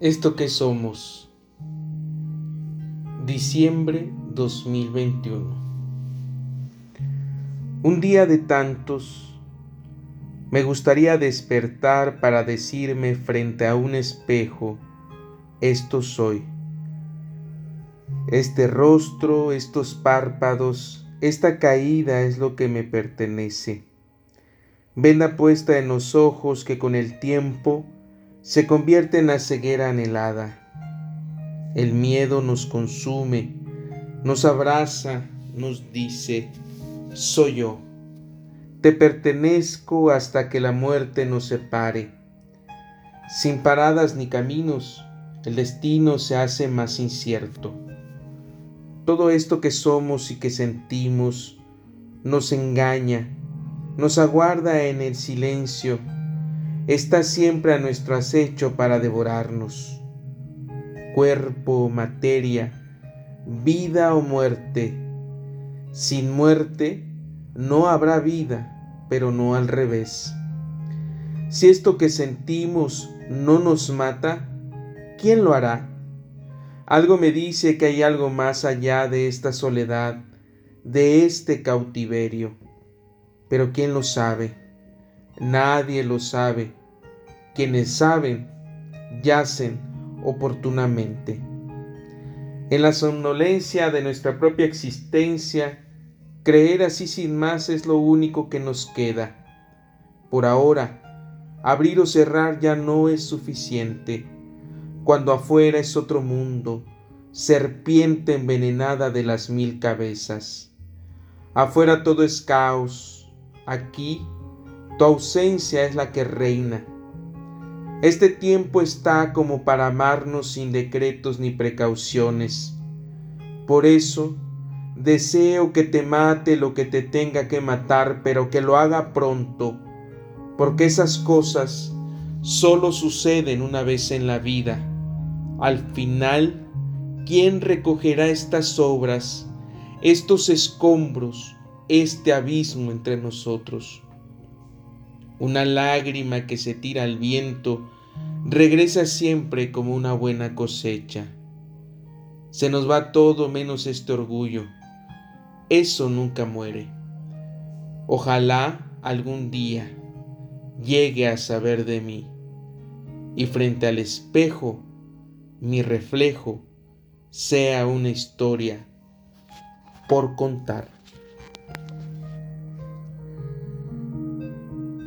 ¿Esto que somos? Diciembre 2021. Un día de tantos, me gustaría despertar para decirme frente a un espejo, esto soy. Este rostro, estos párpados, esta caída es lo que me pertenece. Venda puesta en los ojos que con el tiempo se convierte en la ceguera anhelada. El miedo nos consume, nos abraza, nos dice, soy yo. Te pertenezco hasta que la muerte nos separe. Sin paradas ni caminos, el destino se hace más incierto. Todo esto que somos y que sentimos nos engaña, nos aguarda en el silencio está siempre a nuestro acecho para devorarnos. Cuerpo, materia, vida o muerte. Sin muerte no habrá vida, pero no al revés. Si esto que sentimos no nos mata, ¿quién lo hará? Algo me dice que hay algo más allá de esta soledad, de este cautiverio. Pero ¿quién lo sabe? Nadie lo sabe quienes saben yacen oportunamente. En la somnolencia de nuestra propia existencia, creer así sin más es lo único que nos queda. Por ahora, abrir o cerrar ya no es suficiente, cuando afuera es otro mundo, serpiente envenenada de las mil cabezas. Afuera todo es caos, aquí tu ausencia es la que reina este tiempo está como para amarnos sin decretos ni precauciones. Por eso, deseo que te mate lo que te tenga que matar, pero que lo haga pronto, porque esas cosas solo suceden una vez en la vida. Al final, ¿quién recogerá estas obras, estos escombros, este abismo entre nosotros? Una lágrima que se tira al viento regresa siempre como una buena cosecha. Se nos va todo menos este orgullo. Eso nunca muere. Ojalá algún día llegue a saber de mí y frente al espejo mi reflejo sea una historia por contar.